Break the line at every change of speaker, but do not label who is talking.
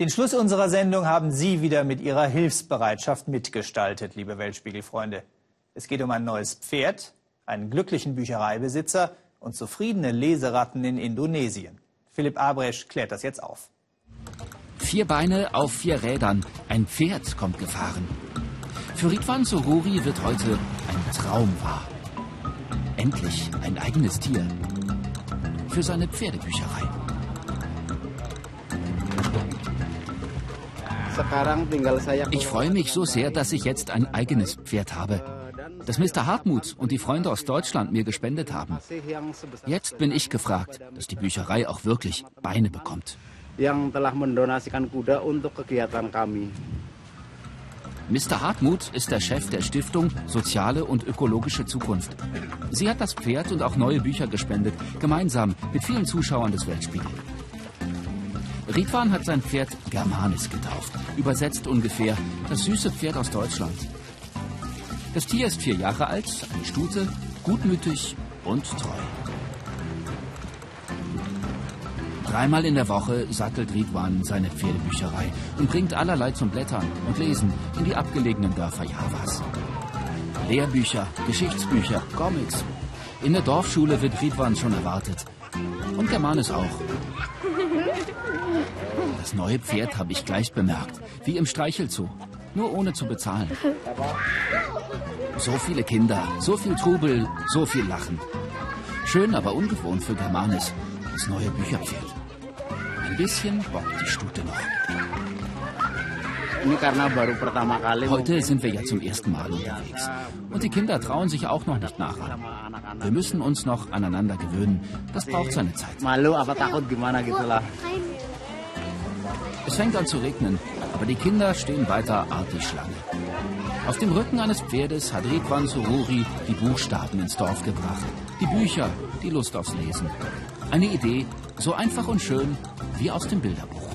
Den Schluss unserer Sendung haben Sie wieder mit Ihrer Hilfsbereitschaft mitgestaltet, liebe Weltspiegelfreunde. Es geht um ein neues Pferd, einen glücklichen Büchereibesitzer und zufriedene Leseratten in Indonesien. Philipp Abresch klärt das jetzt auf.
Vier Beine auf vier Rädern. Ein Pferd kommt gefahren. Für Ridwan Sururi wird heute ein Traum wahr. Endlich ein eigenes Tier. Für seine Pferdebücherei. Ich freue mich so sehr, dass ich jetzt ein eigenes Pferd habe, das Mr. Hartmut und die Freunde aus Deutschland mir gespendet haben. Jetzt bin ich gefragt, dass die Bücherei auch wirklich Beine bekommt. Mr. Hartmut ist der Chef der Stiftung Soziale und Ökologische Zukunft. Sie hat das Pferd und auch neue Bücher gespendet, gemeinsam mit vielen Zuschauern des Weltspiegel. Ridwan hat sein Pferd Germanis getauft. Übersetzt ungefähr das süße Pferd aus Deutschland. Das Tier ist vier Jahre alt, eine Stute, gutmütig und treu. Dreimal in der Woche sattelt Ridwan seine Pferdebücherei und bringt allerlei zum Blättern und Lesen in die abgelegenen Dörfer Javas. Lehrbücher, Geschichtsbücher, Comics. In der Dorfschule wird Ridwan schon erwartet. Und Germanis auch. Das neue Pferd habe ich gleich bemerkt, wie im Streichelzoo, nur ohne zu bezahlen. So viele Kinder, so viel Trubel, so viel Lachen. Schön, aber ungewohnt für Germanis, das neue Bücherpferd. Ein bisschen bockt die Stute noch. Heute sind wir ja zum ersten Mal unterwegs. Und die Kinder trauen sich auch noch nicht nach. Wir müssen uns noch aneinander gewöhnen. Das braucht seine Zeit. Es fängt an zu regnen, aber die Kinder stehen weiter artig Schlange. Auf dem Rücken eines Pferdes hat Ridwan Sururi die Buchstaben ins Dorf gebracht. Die Bücher, die Lust aufs Lesen. Eine Idee, so einfach und schön wie aus dem Bilderbuch.